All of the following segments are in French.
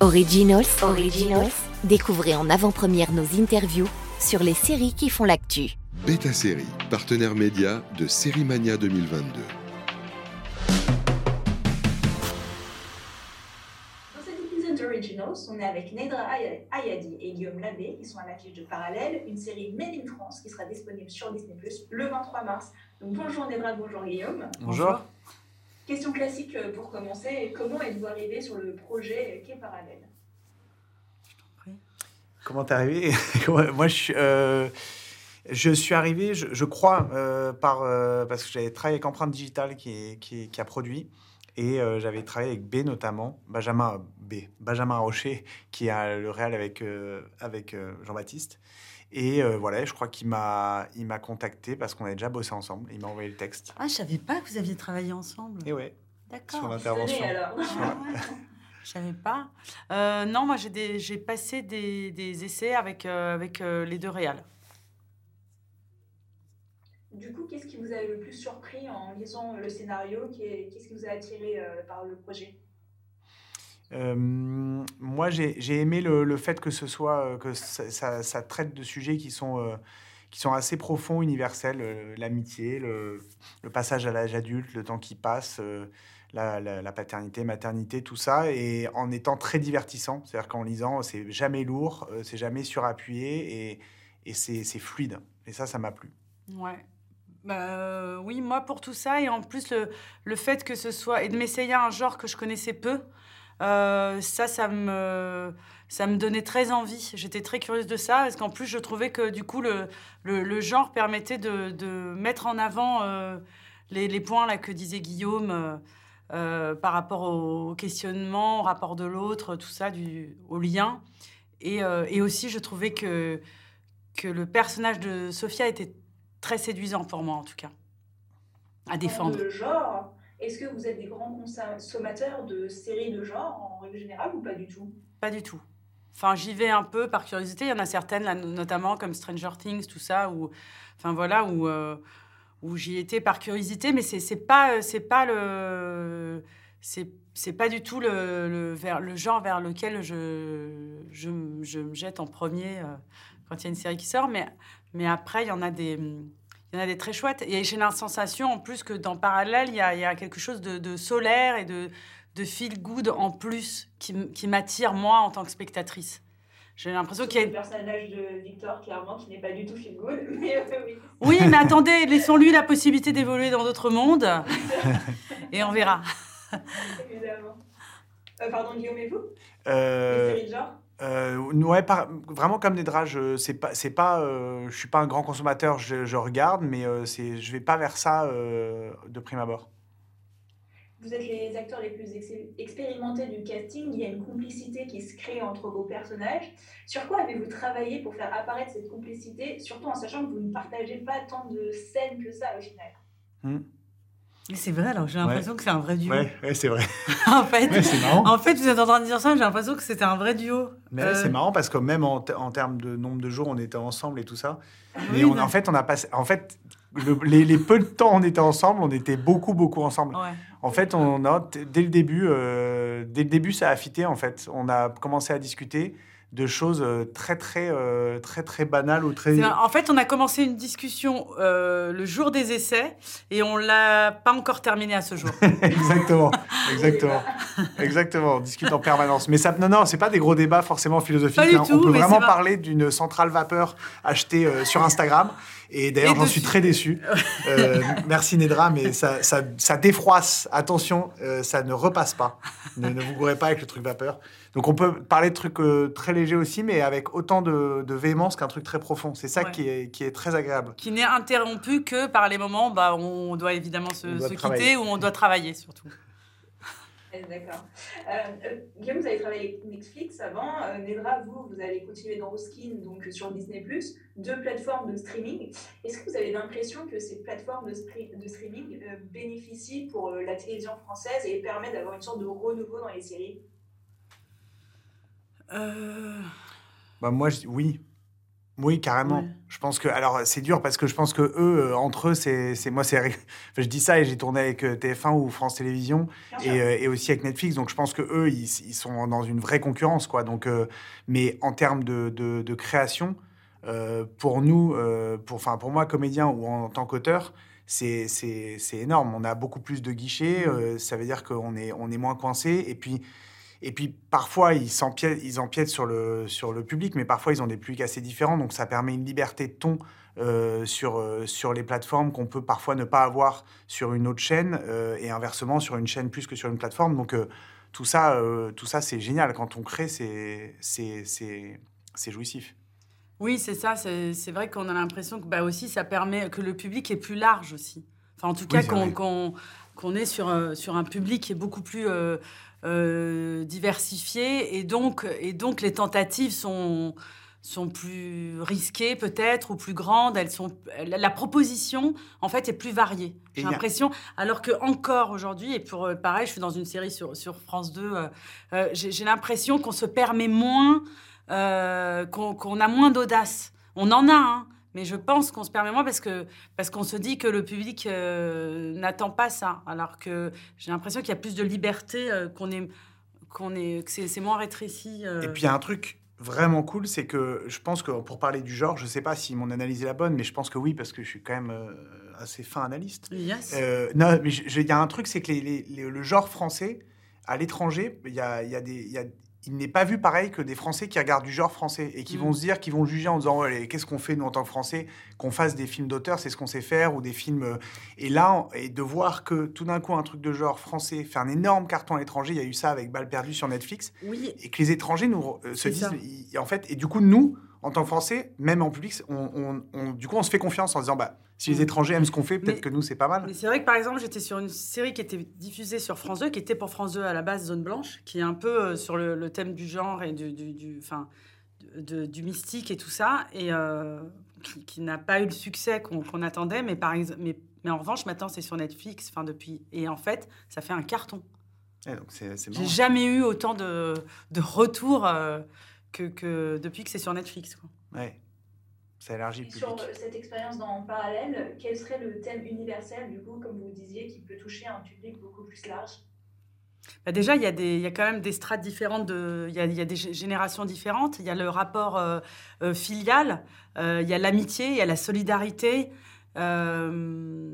Originals, Originals, découvrez en avant-première nos interviews sur les séries qui font l'actu. Beta Série, partenaire média de Série Mania 2022. Dans cet épisode d'Originals, on est avec Nedra Aya- Ayadi et Guillaume Labbé qui sont à l'affiche de Parallèle, une série Made in France qui sera disponible sur Disney Plus le 23 mars. Donc bonjour Nedra, bonjour Guillaume. Bonjour. Question classique euh, pour commencer, comment êtes-vous arrivé sur le projet qu'est Parallèle? Comment t'es arrivé Moi, je suis, euh, je arrivé, je, crois, euh, par, euh, parce que j'avais travaillé avec Empreinte Digitale qui, a produit. Et euh, j'avais travaillé avec B notamment, Benjamin B, Benjamin Rocher, qui a le réal avec, euh, euh, Jean-Baptiste. Et euh, voilà, je crois qu'il m'a, il m'a contacté parce qu'on avait déjà bossé ensemble. Il m'a envoyé le texte. Ah, je savais pas que vous aviez travaillé ensemble. Et ouais, sur D'accord. l'intervention. Tenez, alors. Ah ouais. Je savais pas. Euh, non, moi j'ai des- j'ai passé des, des essais avec, euh, avec euh, les deux réals. Du coup, qu'est-ce qui vous a le plus surpris en lisant le scénario? Qu'est- Qu'est-ce qui vous a attiré euh, par le projet? Euh, moi, j'ai aimé le, fait que ce soit euh, que ça, traite de sujets qui sont euh, qui sont assez profonds, universels, l'amitié, le, passage à l'âge adulte, le temps qui passe, la, paternité, maternité, tout ça, et en étant très divertissant. C'est-à-dire qu'en lisant, c'est jamais lourd, c'est jamais surappuyé, et, c'est fluide. Et ça, ça m'a plu. Ouais. Bah, euh, oui, moi pour tout ça, et en plus le, le fait que ce soit. et de m'essayer un genre que je connaissais peu, euh, ça, ça me, ça me donnait très envie. J'étais très curieuse de ça, parce qu'en plus, je trouvais que du coup, le, le, le genre permettait de, de mettre en avant euh, les, les points là, que disait Guillaume. euh, par rapport au questionnement, au rapport de l'autre, tout ça, du, au lien. Et, et aussi, je trouvais que, que le personnage de Sophia était très séduisant pour moi, en tout cas, à défendre. De genre, est-ce que vous êtes des grands consommateurs de séries de genre en règle générale ou pas du tout? Pas du tout. Enfin, j'y vais un peu par curiosité. Il y en a certaines, notamment comme Stranger Things, tout ça, où, enfin voilà, euh, où j'y étais par curiosité, mais c'est pas, c'est pas le, c'est pas du tout le, le, genre vers lequel je, je, je me jette en premier euh, quand il y a une série qui sort. Mais, mais après, il y en a des, il y en a des très chouettes. Et j'ai la sensation, en plus, que dans Parallèle, il y a, il y a quelque chose de, de solaire et de, de feel good en plus qui, qui m'attire, moi, en tant que spectatrice. J'ai l'impression qu'il y a le personnage de Victor, clairement, qui n'est pas du tout feel good, mais euh, oui. Oui, mais attendez, laissons-lui la possibilité d'évoluer dans d'autres mondes et on verra. évidemment. Euh, pardon, Guillaume et vous? Euh, Les séries de genre? Euh, ouais, par- vraiment comme des draps, je c'est pas, c'est pas, euh, je suis pas un grand consommateur, je, je regarde, mais euh, c'est, je vais pas vers ça euh, de prime abord. Vous êtes les acteurs les plus ex- expérimentés du casting. Il y a une complicité qui se crée entre vos personnages. Sur quoi avez-vous travaillé pour faire apparaître cette complicité, surtout en sachant que vous ne partagez pas tant de scènes que ça au final Mais c'est vrai, alors j'ai l'impression que c'est un vrai duo. Ouais, ouais, c'est vrai. en, fait, en vous êtes en train de dire ça, j'ai l'impression que c'était un vrai duo. Mais Euh, c'est marrant parce que même en, te- en termes de nombre de jours, on était ensemble et tout ça. Mais oui, on, bah, en fait, on a passé, en fait, le- les, les peu de temps on était ensemble, on était beaucoup, beaucoup ensemble. ouais. En fait, on a dès le début, euh, dès le début, ça a fité. En fait, on a commencé à discuter de choses euh, très, très, euh, très, très banales ou très. En fait, on a commencé une discussion euh, le jour des essais et on l'a pas encore terminée à ce jour. exactement, exactement, exactement. On discute en permanence. Mais ça, non, non, c'est pas des gros débats forcément philosophiques. Pas du hein. tout, On peut mais vraiment parler d'une centrale vapeur achetée euh, sur Instagram. Et d'ailleurs, j'en suis très déçu. Euh, merci Nedra, mais ça, ça, ça défroisse. Attention, ça ne repasse pas. Ne, ne vous gourrez pas avec le truc vapeur. Donc on peut parler de trucs euh, très légers aussi, mais avec autant de, de véhémence qu'un truc très profond. C'est ça Ouais. qui, est, qui est très agréable. qui n'est interrompu que par les moments bah, où on doit évidemment se, doit quitter ou on doit travailler surtout. Eh, D'accord. Euh, euh, Guillaume, vous avez travaillé avec Netflix avant. Euh, Nedra, vous, vous allez continuer dans Skin, donc sur Disney+, deux plateformes de streaming. Est-ce que vous avez l'impression que ces plateformes de, streaming euh, bénéficient pour euh, la télévision française et permettent d'avoir une sorte de renouveau dans les séries? Euh, Bah, moi, je oui. Oui, carrément. Ouais. Je pense que alors c'est dur parce que je pense que eux euh, entre eux c'est c'est moi c'est enfin, je dis ça et j'ai tourné avec euh, TF1 ou France Télévisions et, euh, et aussi avec Netflix donc je pense que eux ils, ils sont dans une vraie concurrence quoi donc euh, mais en termes de, de, de création euh, pour nous euh, pour enfin pour moi comédien ou en, tant qu'auteur c'est c'est c'est énorme on a beaucoup plus de guichets Mm. euh, ça veut dire qu'on est on est moins coincé et puis et puis parfois, ils empiètent sur, le, sur le public, mais parfois, ils ont des publics assez différents. Donc, ça permet une liberté de ton euh, sur, euh, sur les plateformes qu'on peut parfois ne pas avoir sur une autre chaîne euh, et inversement sur une chaîne plus que sur une plateforme. Donc, tout ça, tout ça c'est génial. Quand on crée, c'est, c'est, c'est, c'est jouissif. Oui, c'est ça. C'est vrai qu'on a l'impression que bah, aussi ça permet que le public est plus large aussi. Enfin, en tout cas, qu'on qu'on qu'on est sur, sur un public qui est beaucoup plus euh, diversifié et donc, et donc les tentatives sont, sont plus risquées peut-être ou plus grandes. Elles sont, la, proposition, en fait, est plus variée. J'ai l'impression, alors que encore aujourd'hui, et pour euh, pareil, je suis dans une série sur, sur France 2, euh, euh, j'ai j'ai l'impression qu'on se permet moins, qu'on qu'on a moins d'audace. On en a, hein, mais je pense qu'on se permet moins parce que parce qu'on se dit que le public euh, n'attend pas ça. Alors que j'ai l'impression qu'il y a plus de liberté, euh, qu'on est, qu'on est, que c'est c'est moins rétréci. euh. Et puis, il y a un truc vraiment cool, c'est que je pense que pour parler du genre, je sais pas si mon analyse est la bonne, mais je pense que oui, parce que je suis quand même assez fin analyste. Yes. Non, mais il y a un truc, c'est que les- les- les- le genre français, à l'étranger, il y a, y a des, y a- il n'est pas vu pareil que des Français qui regardent du genre français et qui Mm. vont se dire, qui vont juger en disant, ouais, qu'est-ce qu'on fait nous en tant que Français, qu'on fasse des films d'auteur, c'est ce qu'on sait faire, ou des films. euh, Et là, et de voir que tout d'un coup, un truc de genre français fait un énorme carton à l'étranger, il y a eu ça avec Balle perdue sur Netflix, oui, et que les étrangers nous euh, se disent, en fait, et du coup, nous, en tant que Français, même en public, on, on- on- du coup, on se fait confiance en disant, bah, si les Mm. étrangers aiment ce qu'on fait, peut-être que nous, c'est pas mal. Mais c'est vrai que par exemple, j'étais sur une série qui était diffusée sur France 2, qui était pour France 2 à la base Zone Blanche, qui est un peu euh, sur le, le thème du genre et du, du, du- enfin, de- du mystique et tout ça, et euh, qui, qui n'a pas eu le succès qu'on attendait. Mais, par exemple, mais, mais en revanche, maintenant, c'est sur Netflix, enfin depuis. Et en fait, ça fait un carton. C'est J'ai jamais eu autant de, de retours euh, que, que depuis que c'est sur Netflix. Quoi. Ouais. Ça élargit le sur public. euh, cette expérience dans parallèle, quel serait le thème universel, du coup, comme vous disiez, qui peut toucher un public beaucoup plus large? Bah déjà, il y, a des- il y a quand même des strates différentes, de, il, y a, il y a des gé- générations différentes. Il y a le rapport euh, euh, filial, euh, il y a l'amitié, il y a la solidarité. Euh,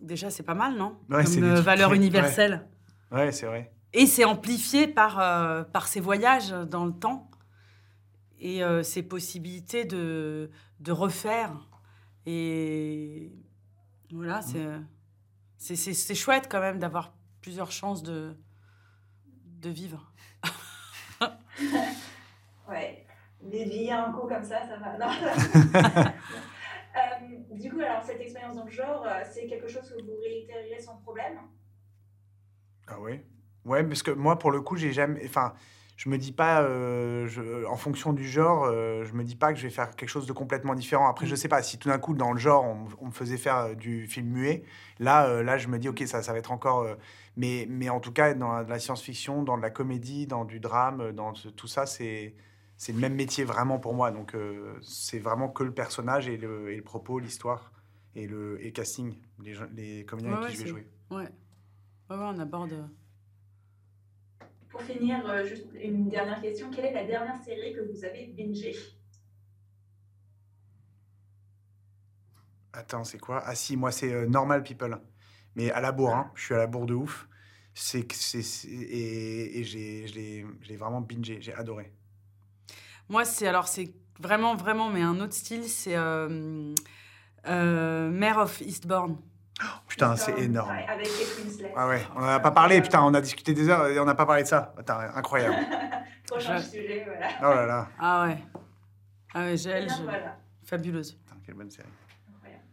déjà, c'est pas mal, non? Ouais, c'est Comme valeur universelle. Ouais, c'est vrai. Et c'est amplifié par, euh, par ces voyages dans le temps et euh, ces possibilités de, de refaire. Et voilà, Mmh. c'est, c'est, chouette quand même d'avoir plusieurs chances de, de vivre. Ouais, dévier un coup comme ça, ça va. Non. Euh, du coup, alors, cette expérience dans le genre, euh, c'est quelque chose que vous réitéreriez sans problème? Ah ouais? Ouais, parce que moi, pour le coup, j'ai jamais. Enfin, je me dis pas, euh, je- en fonction du genre, euh, je me dis pas que je vais faire quelque chose de complètement différent. Après, je sais pas, si tout d'un coup, dans le genre, on, on me faisait faire euh, du film muet, là, euh, là, je me dis, ok, ça, ça va être encore. mais, mais en tout cas, dans la, science-fiction, dans de la comédie, dans du drame, dans ce- tout ça, c'est. C'est le même métier vraiment pour moi, donc c'est vraiment que le personnage et le, et le propos, l'histoire et le, et casting, les, les comédiens Ouais, avec ouais, qui je vais jouer. Ouais, ouais, on aborde. Pour finir, euh, juste une dernière question. Quelle est la dernière série que vous avez bingée? Attends, c'est quoi? Ah si, moi c'est euh, Normal People. Mais à la bourre, hein. je suis à la bourre de ouf. C'est que c'est c'est- et, et j'ai je l'ai je l'ai vraiment bingé, j'ai adoré. Moi, c'est alors c'est vraiment, vraiment, mais un autre style, c'est euh, euh, Mare of Eastbourne. Putain, c'est Comme- énorme. avec Winslet. Ah ouais, on en a pas parlé, putain, on a discuté des heures et on n'a pas parlé de ça. Attends, incroyable. Prochain sujet, voilà. Oh là là, Ah ouais. Ah ouais, j'ai bien, voilà. fabuleuse. Putain, quelle bonne série. Incroyable.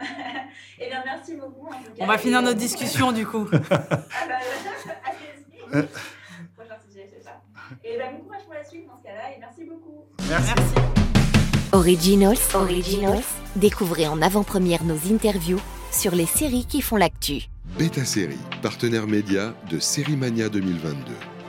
Eh bien, merci beaucoup. En tout cas. On va finir euh, notre discussion du coup. Ah bah, allez-y. Prochain sujet, c'est ça. Et bah, bon courage pour la suite dans ce cas-là, et merci beaucoup. Merci. Merci. Originals, Originals, découvrez en avant-première nos interviews sur les séries qui font l'actu. Beta Série, partenaire média de Série Mania 2022.